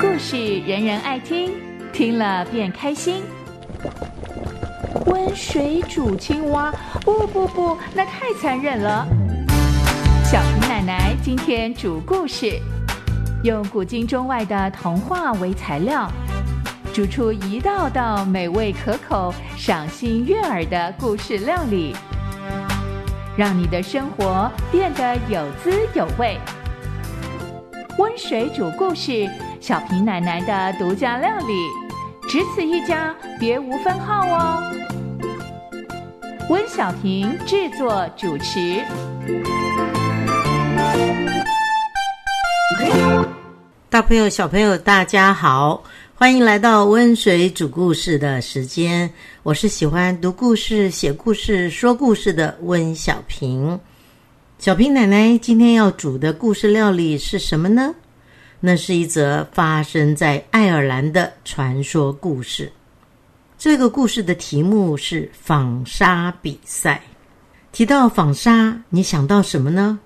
故事人人爱听，听了便开心。温水煮青蛙，不不不，那太残忍了。小平奶奶今天煮故事，用古今中外的童话为材料，煮出一道道美味可口、赏心悦耳的故事料理，让你的生活变得有滋有味。温水煮故事，小平奶奶的独家料理，只此一家，别无分号哦。温小平制作主持。大朋友、小朋友，大家好，欢迎来到温水煮故事的时间。我是喜欢读故事、写故事、说故事的温小平。小平奶奶今天要煮的故事料理是什么呢？那是一则发生在爱尔兰的传说故事。这个故事的题目是纺纱比赛。提到纺纱，你想到什么呢？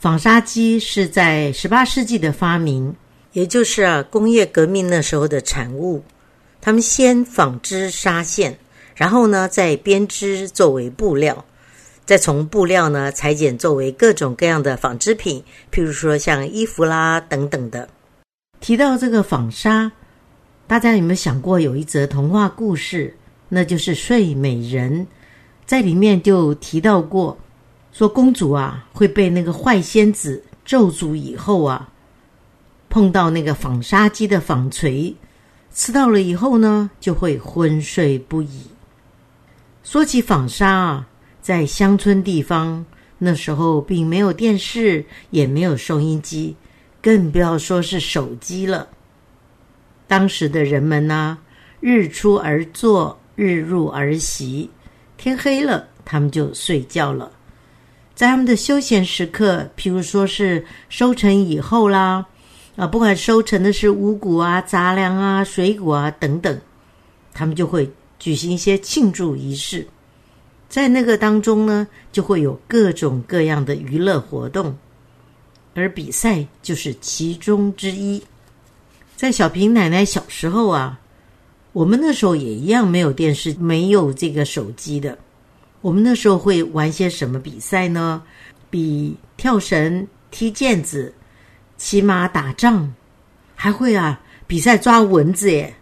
纺纱机是在十八世纪的发明，也就是啊工业革命那时候的产物。他们先纺织纱线，然后呢再编织作为布料，再从布料呢裁剪作为各种各样的纺织品，譬如说像衣服啦等等的。提到这个纺纱。大家有没有想过，有一则童话故事，那就是《睡美人》。在里面就提到过，说公主啊会被那个坏仙子咒诅以后啊，碰到那个纺纱机的纺锤，吃到了以后呢，就会昏睡不已。说起纺纱啊，在乡村地方，那时候并没有电视，也没有收音机，更不要说是手机了。当时的人们呢，日出而作，日入而息，天黑了，他们就睡觉了。在他们的休闲时刻，譬如说是收成以后啦，啊，不管收成的是五谷啊、杂粮啊、水果啊等等，他们就会举行一些庆祝仪式。在那个当中呢，就会有各种各样的娱乐活动，而比赛就是其中之一。在小平奶奶小时候啊，我们那时候也一样没有电视，没有这个手机的。我们那时候会玩些什么比赛呢？比跳绳、踢毽子、骑马、打仗，还会啊比赛抓蚊子耶。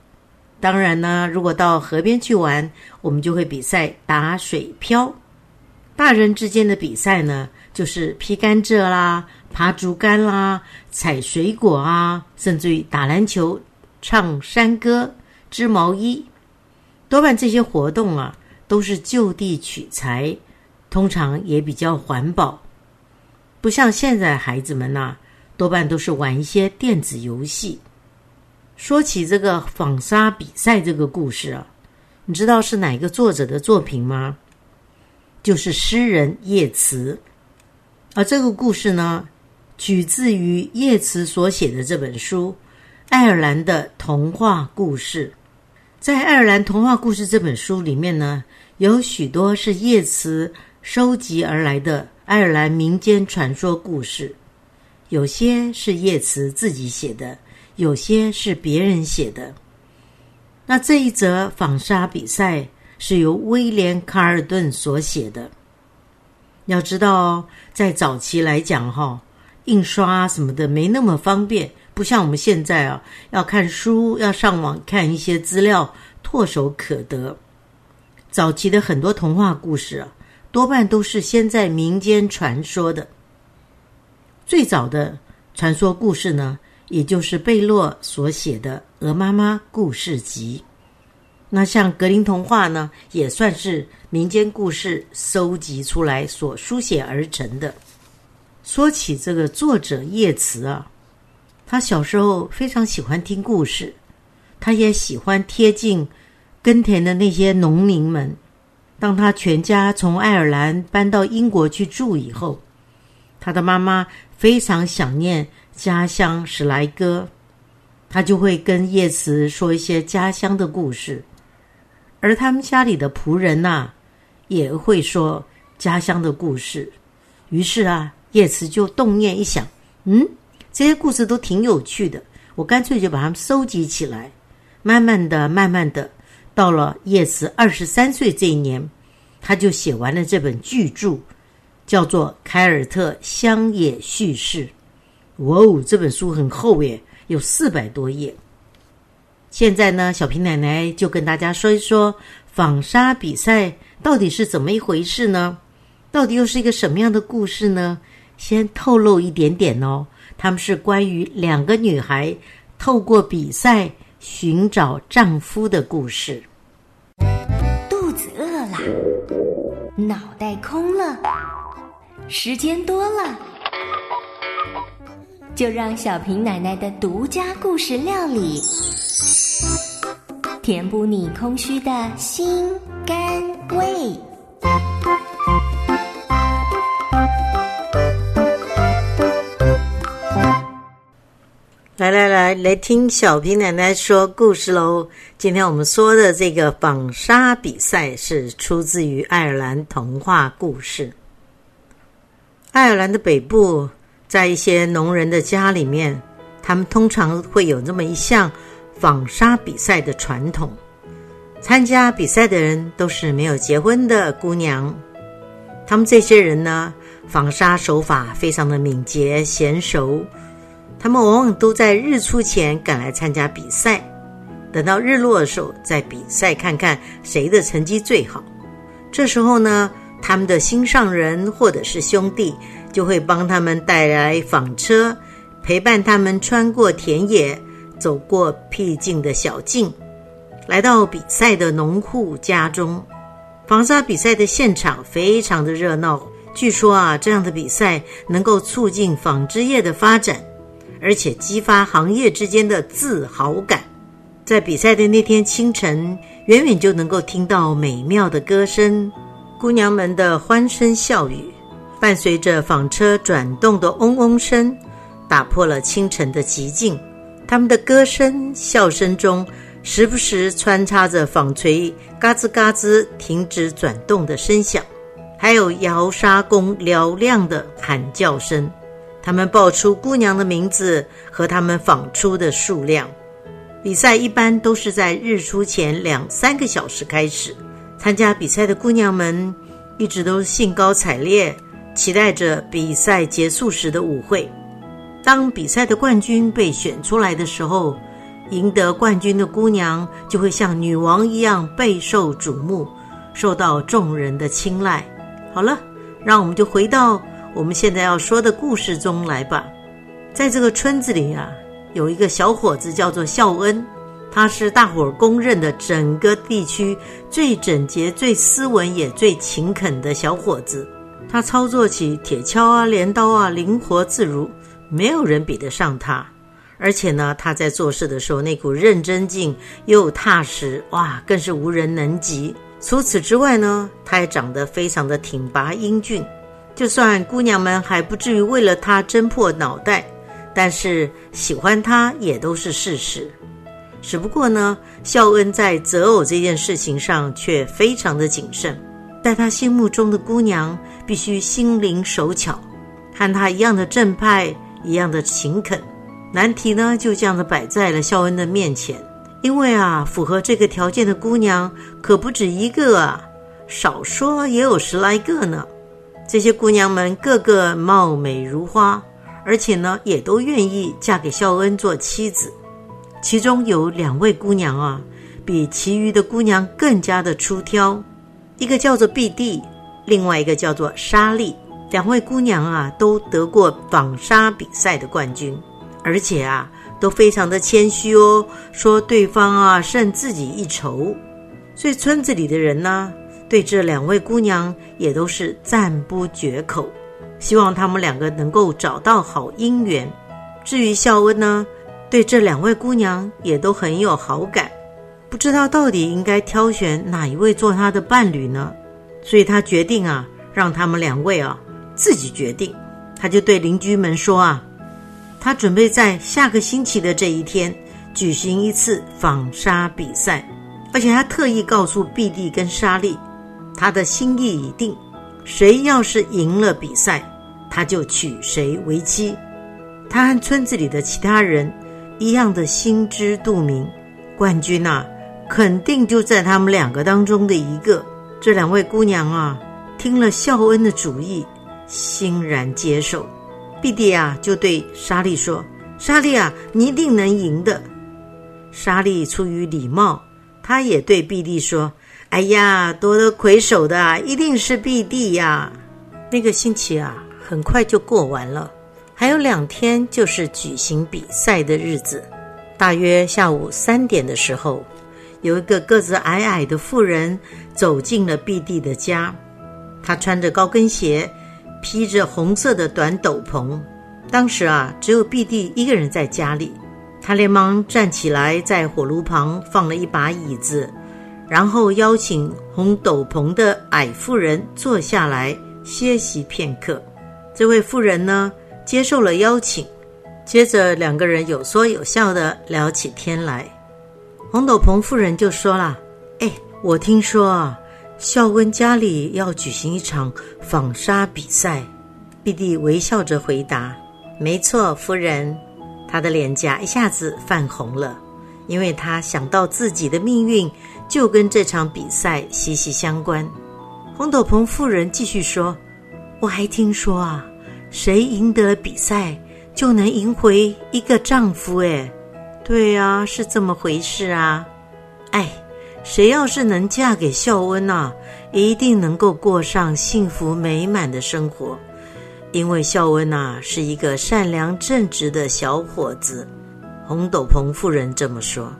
当然呢，如果到河边去玩，我们就会比赛打水漂。大人之间的比赛呢，就是劈甘蔗啦。爬竹竿啦，采水果啊，甚至于打篮球、唱山歌、织毛衣，多半这些活动啊，都是就地取材，通常也比较环保，不像现在孩子们呐，多半都是玩一些电子游戏。说起这个纺纱比赛这个故事啊，你知道是哪个作者的作品吗？就是诗人叶慈，而这个故事呢。取自于叶慈所写的这本书《爱尔兰的童话故事》。在《爱尔兰童话故事》这本书里面呢，有许多是叶慈收集而来的爱尔兰民间传说故事，有些是叶慈自己写的，有些是别人写的。那这一则纺纱比赛是由威廉·卡尔顿所写的。要知道哦，在早期来讲，哈。印刷什么的没那么方便，不像我们现在啊，要看书要上网看一些资料，唾手可得。早期的很多童话故事啊，多半都是先在民间传说的。最早的传说故事呢，也就是贝洛所写的《鹅妈妈故事集》。那像格林童话呢，也算是民间故事收集出来所书写而成的。说起这个作者叶慈啊，他小时候非常喜欢听故事，他也喜欢贴近耕田的那些农民们。当他全家从爱尔兰搬到英国去住以后，他的妈妈非常想念家乡史莱哥，他就会跟叶慈说一些家乡的故事，而他们家里的仆人呐，也会说家乡的故事。于是啊。叶慈就动念一想，嗯，这些故事都挺有趣的，我干脆就把它们收集起来。慢慢的，慢慢的，到了叶慈二十三岁这一年，他就写完了这本巨著，叫做《凯尔特乡野叙事》。哇哦，这本书很厚耶，有四百多页。现在呢，小平奶奶就跟大家说一说纺纱比赛到底是怎么一回事呢？到底又是一个什么样的故事呢？先透露一点点哦，他们是关于两个女孩透过比赛寻找丈夫的故事。肚子饿了，脑袋空了，时间多了，就让小平奶奶的独家故事料理，填补你空虚的心肝胃。来来来，来听小平奶奶说故事喽！今天我们说的这个纺纱比赛是出自于爱尔兰童话故事。爱尔兰的北部，在一些农人的家里面，他们通常会有这么一项纺纱比赛的传统。参加比赛的人都是没有结婚的姑娘，他们这些人呢，纺纱手法非常的敏捷娴熟。他们往往都在日出前赶来参加比赛，等到日落的时候再比赛，看看谁的成绩最好。这时候呢，他们的心上人或者是兄弟就会帮他们带来纺车，陪伴他们穿过田野，走过僻静的小径，来到比赛的农户家中。纺纱比赛的现场非常的热闹，据说啊，这样的比赛能够促进纺织业的发展。而且激发行业之间的自豪感。在比赛的那天清晨，远远就能够听到美妙的歌声，姑娘们的欢声笑语，伴随着纺车转动的嗡嗡声，打破了清晨的寂静。他们的歌声、笑声中，时不时穿插着纺锤嘎吱嘎吱停止转动的声响，还有摇纱工嘹亮的喊叫声。他们报出姑娘的名字和他们纺出的数量。比赛一般都是在日出前两三个小时开始。参加比赛的姑娘们一直都兴高采烈，期待着比赛结束时的舞会。当比赛的冠军被选出来的时候，赢得冠军的姑娘就会像女王一样备受瞩目，受到众人的青睐。好了，让我们就回到。我们现在要说的故事中来吧，在这个村子里啊，有一个小伙子叫做孝恩，他是大伙儿公认的整个地区最整洁、最斯文也最勤恳的小伙子。他操作起铁锹啊、镰刀啊，灵活自如，没有人比得上他。而且呢，他在做事的时候那股认真劲又踏实，哇，更是无人能及。除此之外呢，他还长得非常的挺拔英俊。就算姑娘们还不至于为了他挣破脑袋，但是喜欢他也都是事实。只不过呢，孝恩在择偶这件事情上却非常的谨慎，在他心目中的姑娘必须心灵手巧，和他一样的正派，一样的勤恳。难题呢就这样子摆在了孝恩的面前，因为啊，符合这个条件的姑娘可不止一个啊，少说也有十来个呢。这些姑娘们个个貌美如花，而且呢，也都愿意嫁给孝恩做妻子。其中有两位姑娘啊，比其余的姑娘更加的出挑。一个叫做碧蒂，另外一个叫做莎莉。两位姑娘啊，都得过纺纱比赛的冠军，而且啊，都非常的谦虚哦，说对方啊胜自己一筹。所以村子里的人呢。对这两位姑娘也都是赞不绝口，希望他们两个能够找到好姻缘。至于孝恩呢，对这两位姑娘也都很有好感，不知道到底应该挑选哪一位做他的伴侣呢？所以他决定啊，让他们两位啊自己决定。他就对邻居们说啊，他准备在下个星期的这一天举行一次纺纱比赛，而且他特意告诉碧蒂跟莎莉。他的心意已定，谁要是赢了比赛，他就娶谁为妻。他和村子里的其他人一样的心知肚明，冠军呐，肯定就在他们两个当中的一个。这两位姑娘啊，听了孝恩的主意，欣然接受。碧蒂啊，就对莎莉说：“莎莉啊，你一定能赢的。”莎莉出于礼貌，她也对碧蒂说：“哎呀，夺得魁首的一定是碧蒂呀。”那个星期啊，很快就过完了，还有两天就是举行比赛的日子。大约下午三点的时候，有一个个子矮矮的妇人走进了碧蒂的家，她穿着高跟鞋。披着红色的短斗篷，当时啊，只有碧蒂一个人在家里。他连忙站起来，在火炉旁放了一把椅子，然后邀请红斗篷的矮妇人坐下来歇息片刻。这位妇人呢，接受了邀请，接着两个人有说有笑的聊起天来。红斗篷妇人就说了：“哎，我听说啊。”孝温家里要举行一场纺纱比赛，碧蒂微笑着回答：“没错，夫人。”她的脸颊一下子泛红了，因为她想到自己的命运就跟这场比赛息息相关。红斗篷妇人继续说：“我还听说啊，谁赢得了比赛就能赢回一个丈夫。哎，对啊，是这么回事啊。哎。”谁要是能嫁给孝温呐，一定能够过上幸福美满的生活，因为孝温呐是一个善良正直的小伙子。红斗篷妇人这么说。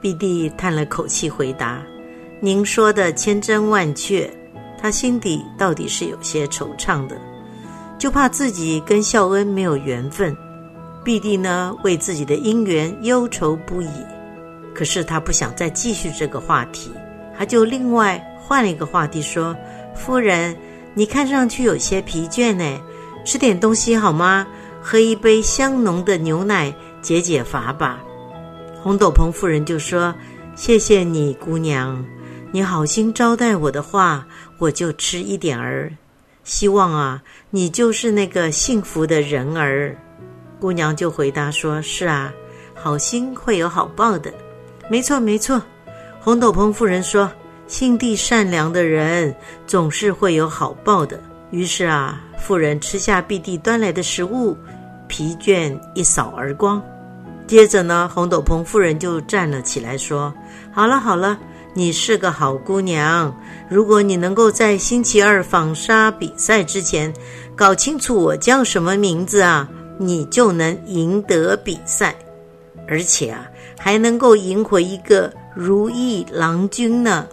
碧帝叹了口气回答：“您说的千真万确。”他心底到底是有些惆怅的，就怕自己跟孝恩没有缘分。必定呢，为自己的姻缘忧愁不已。可是他不想再继续这个话题，他就另外换了一个话题说：“夫人，你看上去有些疲倦呢，吃点东西好吗？喝一杯香浓的牛奶解解乏吧。”红斗篷夫人就说：“谢谢你，姑娘，你好心招待我的话，我就吃一点儿。希望啊，你就是那个幸福的人儿。”姑娘就回答说：“是啊，好心会有好报的。”没错，没错。红斗篷妇人说：“心地善良的人总是会有好报的。”于是啊，妇人吃下碧帝端来的食物，疲倦一扫而光。接着呢，红斗篷妇人就站了起来，说：“好了，好了，你是个好姑娘。如果你能够在星期二纺纱比赛之前搞清楚我叫什么名字啊，你就能赢得比赛。而且啊。”还能够赢回一个如意郎君呢？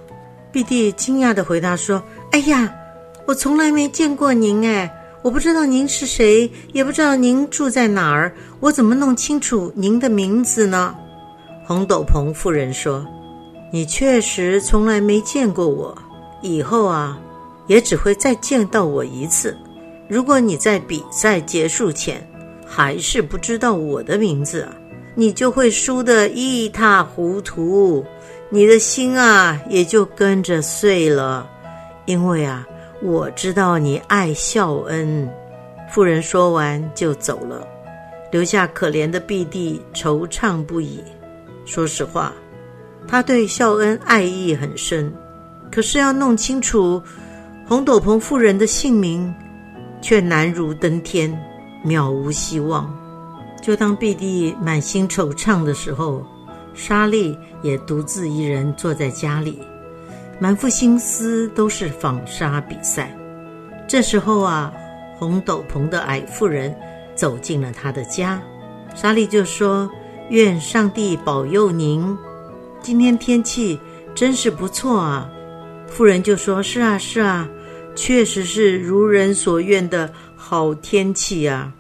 碧帝惊讶的回答说：“哎呀，我从来没见过您哎，我不知道您是谁，也不知道您住在哪儿，我怎么弄清楚您的名字呢？”红斗篷妇人说：“你确实从来没见过我，以后啊，也只会再见到我一次。如果你在比赛结束前还是不知道我的名字。”你就会输得一塌糊涂，你的心啊也就跟着碎了。因为啊，我知道你爱孝恩。妇人说完就走了，留下可怜的碧帝惆怅不已。说实话，他对孝恩爱意很深，可是要弄清楚红斗篷妇人的姓名，却难如登天，渺无希望。就当碧帝满心惆怅的时候，莎莉也独自一人坐在家里，满腹心思都是纺纱比赛。这时候啊，红斗篷的矮妇人走进了他的家，莎莉就说：“愿上帝保佑您，今天天气真是不错啊。”妇人就说：“是啊，是啊，确实是如人所愿的好天气啊。”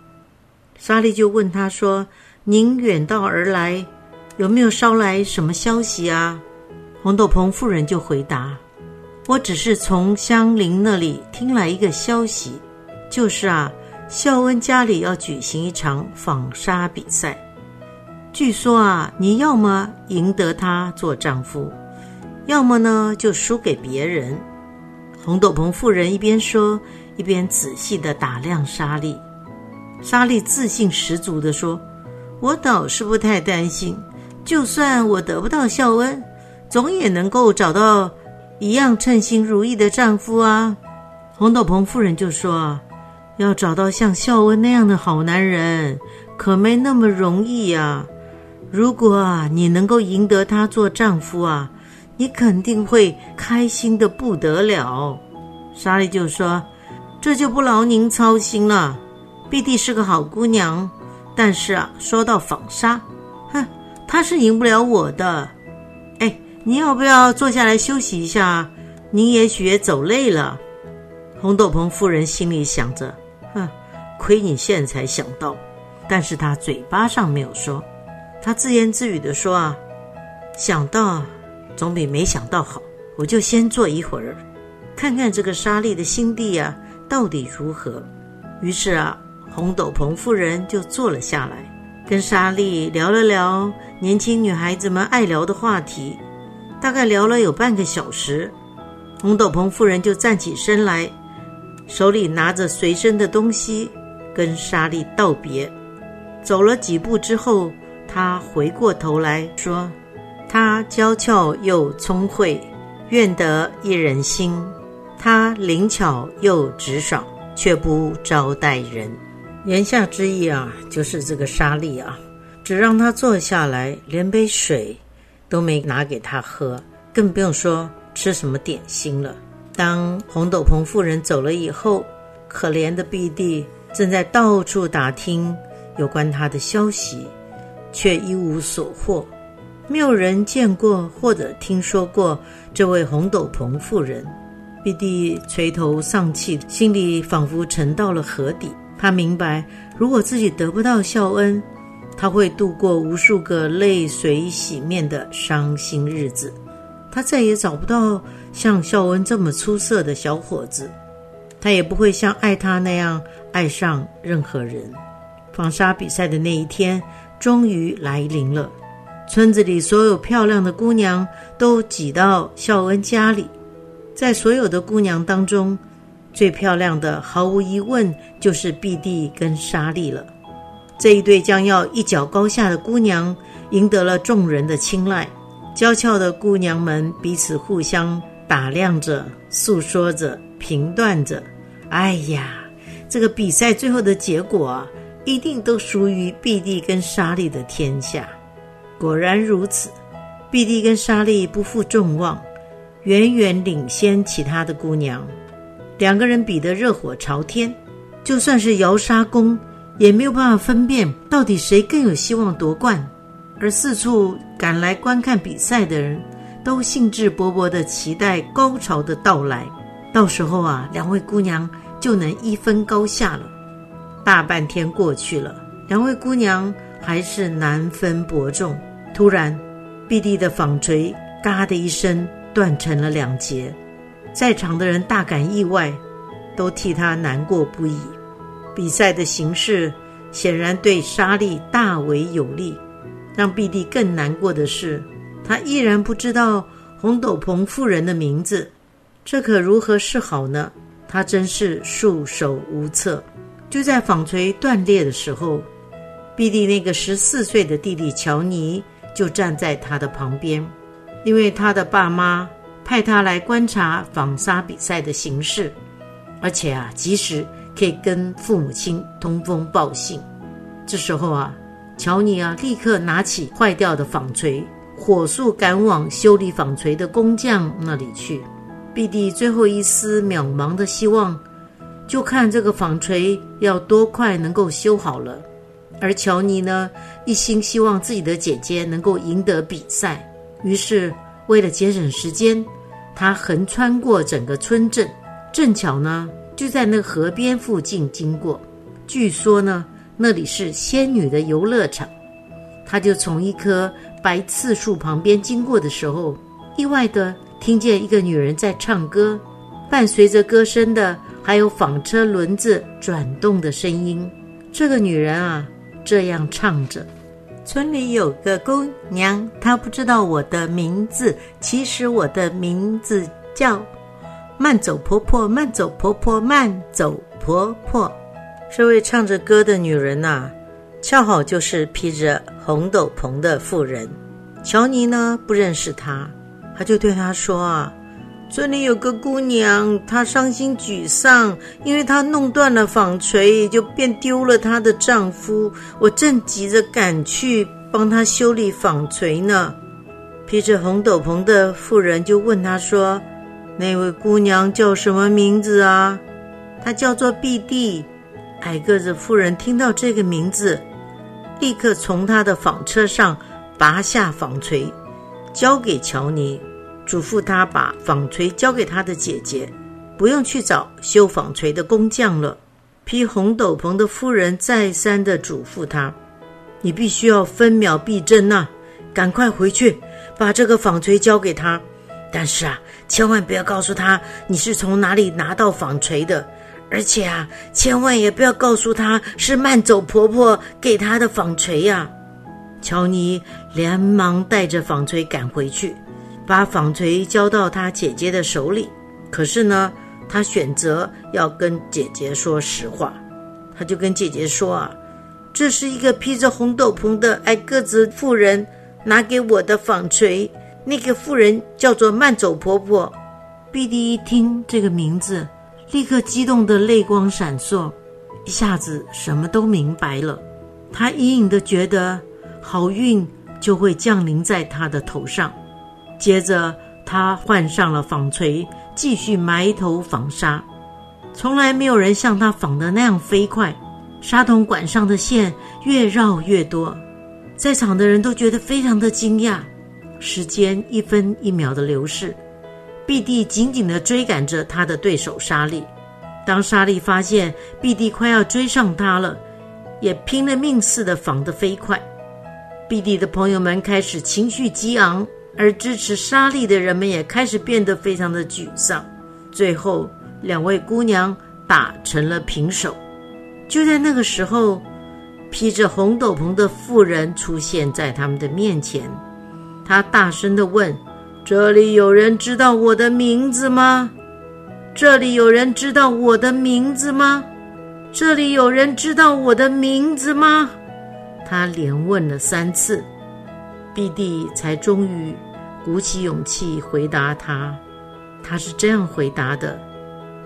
莎莉就问他说：“您远道而来，有没有捎来什么消息啊？”红斗篷妇人就回答：“我只是从香菱那里听来一个消息，就是啊，孝恩家里要举行一场纺纱比赛。据说啊，你要么赢得他做丈夫，要么呢就输给别人。”红斗篷妇人一边说，一边仔细的打量莎莉。莎莉自信十足的说：“我倒是不太担心，就算我得不到孝恩，总也能够找到一样称心如意的丈夫啊。”红斗篷妇人就说：“要找到像孝恩那样的好男人，可没那么容易呀。如果啊，你能够赢得他做丈夫啊，你肯定会开心的不得了。”莎莉就说：“这就不劳您操心了。碧蒂是个好姑娘，但是啊，说到纺纱，哼，她是赢不了我的。哎，你要不要坐下来休息一下？您也许也走累了。”红斗篷夫人心里想着：“哼，亏你现在才想到。”但是她嘴巴上没有说。他自言自语地说：“啊，想到总比没想到好。我就先坐一会儿。”看看这个莎莉的心地啊，到底如何？于是啊，红斗篷夫人就坐了下来，跟莎莉聊了聊年轻女孩子们爱聊的话题，大概聊了有半个小时。红斗篷夫人就站起身来，手里拿着随身的东西，跟莎莉道别。走了几步之后，他回过头来说：“他娇俏又聪慧，愿得一人心。”他灵巧又直爽，却不招待人。言下之意啊，就是这个莎莉啊，只让他坐下来，连杯水都没拿给他喝，更不用说吃什么点心了。当红斗篷妇人走了以后，可怜的碧帝正在到处打听有关他的消息，却一无所获。没有人见过或者听说过这位红斗篷妇人。碧帝垂头丧气，心里仿佛沉到了河底。他明白，如果自己得不到孝恩，他会度过无数个泪水洗面的伤心日子。他再也找不到像孝恩这么出色的小伙子，他也不会像爱他那样爱上任何人。纺纱比赛的那一天终于来临了，村子里所有漂亮的姑娘都挤到孝恩家里。在所有的姑娘当中，最漂亮的毫无疑问就是碧蒂跟莎莉了。这一对将要一较高下的姑娘赢得了众人的青睐。娇俏的姑娘们彼此互相打量着，诉说着，评断着。哎呀，这个比赛最后的结果啊，一定都属于碧蒂跟莎莉的天下。果然如此，碧蒂跟莎莉不负众望。远远领先其他的姑娘，两个人比得热火朝天，就算是瑶沙公也没有办法分辨到底谁更有希望夺冠。而四处赶来观看比赛的人都兴致勃勃地期待高潮的到来，到时候啊，两位姑娘就能一分高下了。大半天过去了，两位姑娘还是难分伯仲。突然，碧蒂的纺锤“嘎”的一声。断成了两截，在场的人大感意外，都替他难过不已。比赛的形势显然对莎莉大为有利。让碧蒂更难过的是，他依然不知道红斗篷妇人的名字，这可如何是好呢？她真是束手无策。就在纺锤断裂的时候，碧蒂那个十四岁的弟弟乔尼就站在他的旁边。因为他的爸妈派他来观察纺纱比赛的形势，而且啊，及时可以跟父母亲通风报信。这时候啊，乔尼啊，立刻拿起坏掉的纺锤，火速赶往修理纺锤的工匠那里去。碧蒂最后一丝渺茫的希望，就看这个纺锤要多快能够修好了。而乔尼呢，一心希望自己的姐姐能够赢得比赛。于是，为了节省时间，他横穿过整个村镇，正巧呢就在那河边附近经过。据说呢，那里是仙女的游乐场。他就从一棵白刺树旁边经过的时候，意外的听见一个女人在唱歌，伴随着歌声的还有纺车轮子转动的声音。这个女人啊，这样唱着。村里有个姑娘，她不知道我的名字。其实我的名字叫慢走婆婆，慢走婆婆，慢走婆婆。这位唱着歌的女人呐、恰好就是披着红斗篷的妇人。乔尼呢不认识她，他就对她说啊。这里有个姑娘，她伤心沮丧，因为她弄断了纺锤，就便丢了她的丈夫。我正急着赶去帮她修理纺锤呢。披着红斗篷的妇人就问她说：“那位姑娘叫什么名字啊？”她叫做碧蒂。矮个子妇人听到这个名字，立刻从她的纺车上拔下纺锤，交给乔尼。嘱咐他把纺锤交给他的姐姐，不用去找修纺锤的工匠了。披红斗篷的夫人再三的嘱咐他：“你必须要分秒必争呐、赶快回去把这个纺锤交给他。但是啊，千万不要告诉他你是从哪里拿到纺锤的，而且啊，千万也不要告诉他是慢走婆婆给他的纺锤呀、乔尼连忙带着纺锤赶回去。把纺锤交到他姐姐的手里，可是呢，他选择要跟姐姐说实话。他就跟姐姐说啊：“这是一个披着红斗篷的矮个子妇人拿给我的纺锤，那个妇人叫做慢走婆婆。”碧蒂一听这个名字，立刻激动的泪光闪烁，一下子什么都明白了。他隐隐的觉得好运就会降临在他的头上。接着，他换上了纺锤，继续埋头纺纱。从来没有人像他纺的那样飞快，纱筒管上的线越绕越多，在场的人都觉得非常的惊讶。时间一分一秒的流逝，碧蒂紧紧地追赶着他的对手莎莉。当莎莉发现碧蒂快要追上他了，也拼了命似的纺得飞快。碧蒂的朋友们开始情绪激昂。而支持莎莉的人们也开始变得非常的沮丧。最后，两位姑娘打成了平手。就在那个时候，披着红斗篷的妇人出现在他们的面前。她大声的问：“这里有人知道我的名字吗？这里有人知道我的名字吗？这里有人知道我的名字吗？”她连问了三次。碧蒂才终于鼓起勇气回答他。他是这样回答的：“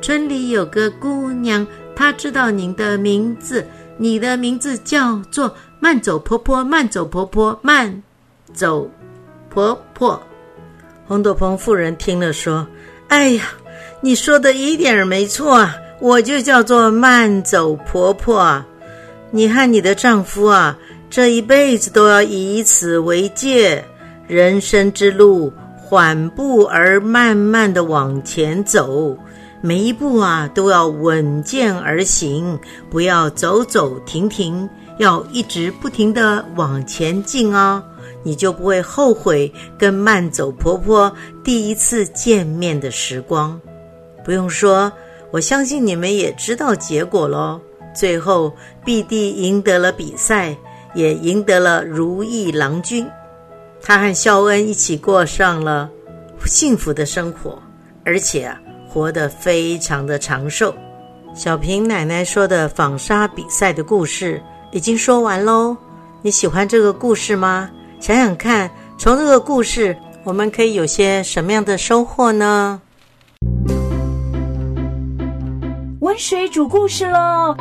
村里有个姑娘，她知道您的名字，你的名字叫做慢走婆婆，慢走婆婆，慢走婆婆。”红斗篷妇人听了说：“哎呀，你说的一点没错啊，我就叫做慢走婆婆。你和你的丈夫啊。”这一辈子都要以此为戒，人生之路缓步而慢慢的往前走，每一步啊都要稳健而行，不要走走停停，要一直不停的往前进哦，你就不会后悔跟慢走婆婆第一次见面的时光。不用说，我相信你们也知道结果喽。最后，碧蒂赢得了比赛。也赢得了如意郎君，他和肖恩一起过上了幸福的生活，而且啊，活得非常的长寿。小平奶奶说的纺纱比赛的故事已经说完喽，你喜欢这个故事吗？想想看，从这个故事我们可以有些什么样的收获呢？温水煮故事喽！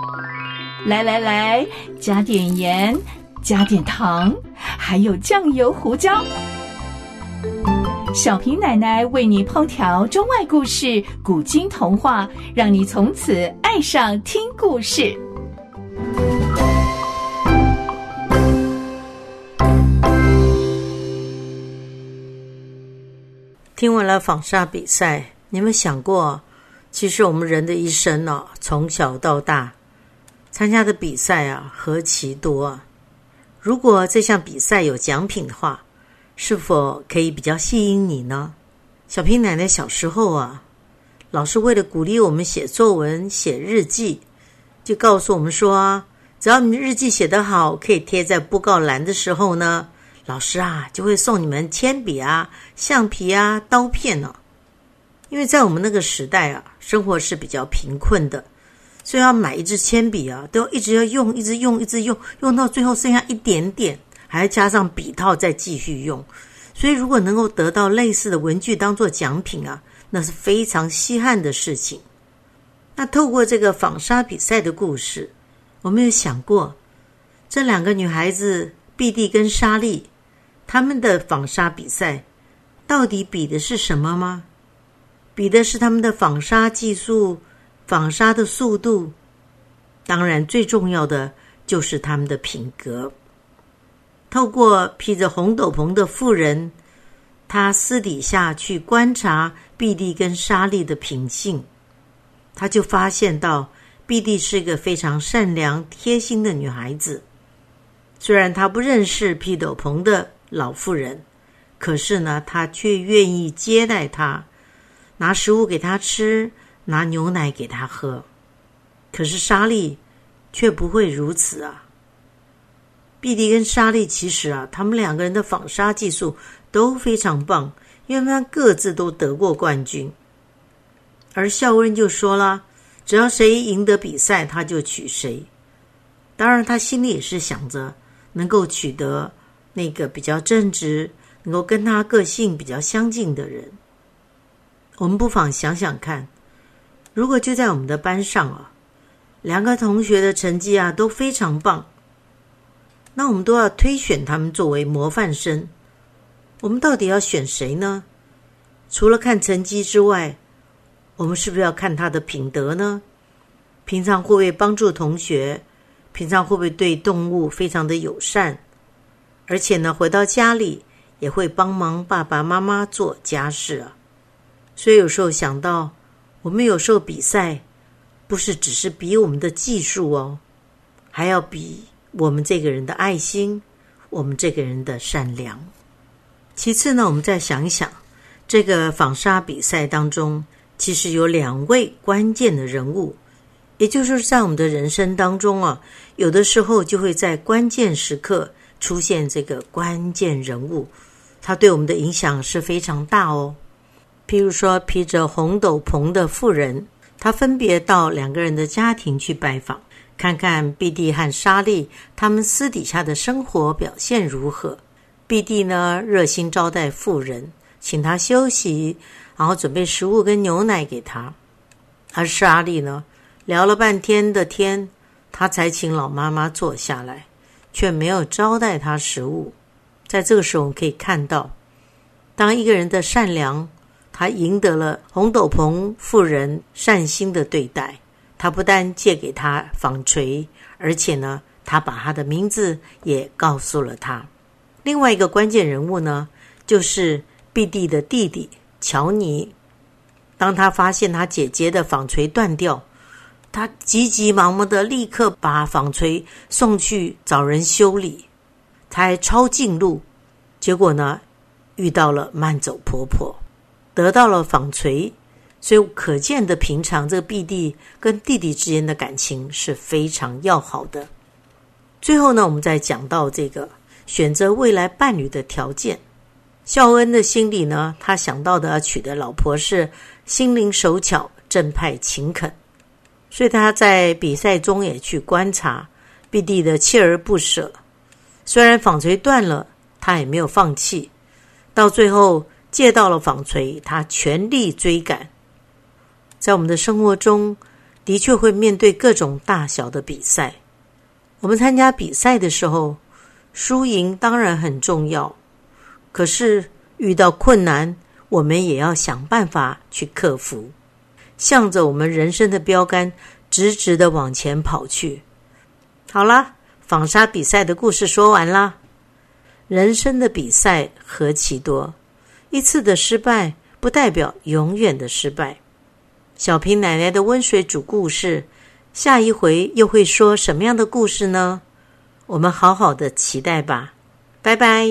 来来来，加点盐，加点糖，还有酱油、胡椒。小平奶奶为你烹调中外故事、古今童话，让你从此爱上听故事。听完了纺纱比赛，你们想过，其实我们人的一生呢、从小到大参加的比赛啊，何其多啊！如果这项比赛有奖品的话，是否可以比较吸引你呢？小平奶奶小时候啊，老师为了鼓励我们写作文、写日记，就告诉我们说啊，只要你们日记写得好，可以贴在布告栏的时候呢，老师啊就会送你们铅笔啊、橡皮啊、刀片呢、因为在我们那个时代啊，生活是比较贫困的，所以要买一支铅笔啊，都要一直要用，一直用，一直用，用到最后剩下一点点，还要加上笔套再继续用。所以，如果能够得到类似的文具当做奖品啊，那是非常稀罕的事情。那透过这个纺纱比赛的故事，我们有想过，这两个女孩子碧蒂跟莎莉，她们的纺纱比赛到底比的是什么吗？比的是他们的纺纱技术、纺纱的速度，当然最重要的就是他们的品格。透过披着红斗篷的妇人，他私底下去观察碧蒂跟莎莉的品性，他就发现到碧蒂是个非常善良、贴心的女孩子。虽然她不认识披斗篷的老妇人，可是呢，她却愿意接待她，拿食物给她吃，拿牛奶给他喝。可是莎莉却不会如此啊。碧蒂跟莎莉其实啊，他们两个人的纺纱技术都非常棒，因为他们各自都得过冠军。而孝恩就说了，只要谁赢得比赛，他就娶谁。当然，他心里也是想着能够取得那个比较正直、能够跟他个性比较相近的人。我们不妨想想看，如果就在我们的班上啊，两个同学的成绩啊都非常棒。那我们都要推选他们作为模范生，我们到底要选谁呢？除了看成绩之外，我们是不是要看他的品德呢？平常会不会帮助同学？平常会不会对动物非常的友善？而且呢，回到家里也会帮忙爸爸妈妈做家事啊。所以有时候想到，我们有时候比赛不是只是比我们的技术哦，还要比。我们这个人的爱心，我们这个人的善良。其次呢，我们再想一想，这个纺纱比赛当中，其实有两位关键的人物，也就是在我们的人生当中啊，有的时候就会在关键时刻出现这个关键人物，他对我们的影响是非常大哦。譬如说，披着红斗篷的妇人，他分别到两个人的家庭去拜访。看看碧蒂和莎莉他们私底下的生活表现如何？碧蒂呢，热心招待妇人，请她休息，然后准备食物跟牛奶给她。而莎莉呢，聊了半天的天，她才请老妈妈坐下来，却没有招待她食物。在这个时候，我们可以看到，当一个人的善良，他赢得了红斗篷妇人善心的对待。他不但借给他纺锤，而且呢，他把他的名字也告诉了他。另外一个关键人物呢，就是碧蒂的弟弟乔尼。当他发现他姐姐的纺锤断掉，他急急忙忙的立刻把纺锤送去找人修理。他还抄近路，结果呢，遇到了慢走婆婆，得到了纺锤。所以可见的平常，这个弟弟跟弟弟之间的感情是非常要好的。最后呢，我们再讲到这个选择未来伴侣的条件。孝恩的心里呢，他想到的要娶的老婆是心灵手巧、正派勤恳。所以他在比赛中也去观察弟弟的锲而不舍。虽然纺锤断了，他也没有放弃。到最后借到了纺锤，他全力追赶。在我们的生活中，的确会面对各种大小的比赛。我们参加比赛的时候，输赢当然很重要。可是遇到困难，我们也要想办法去克服，向着我们人生的标杆直直的往前跑去。好啦，纺纱比赛的故事说完啦。人生的比赛何其多，一次的失败不代表永远的失败。小平奶奶的温水煮故事，下一回又会说什么样的故事呢？我们好好的期待吧，拜拜。